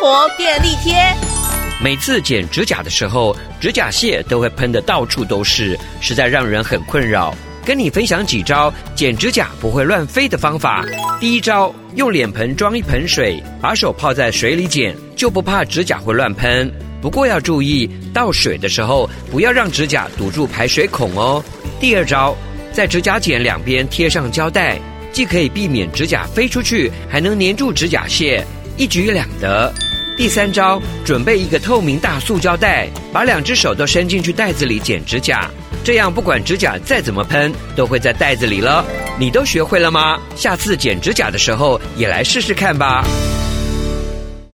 活便利贴。每次剪指甲的时候，指甲屑都会喷得到处都是，实在让人很困扰。跟你分享几招剪指甲不会乱飞的方法。第一招，用脸盆装一盆水，把手泡在水里剪，就不怕指甲会乱喷。不过要注意，倒水的时候不要让指甲堵住排水孔哦。第二招，在指甲剪两边贴上胶带，既可以避免指甲飞出去，还能粘住指甲屑，一举两得。第三招，准备一个透明大塑胶袋，把两只手都伸进去袋子里剪指甲。这样，不管指甲再怎么喷，都会在袋子里了。你都学会了吗？下次剪指甲的时候，也来试试看吧。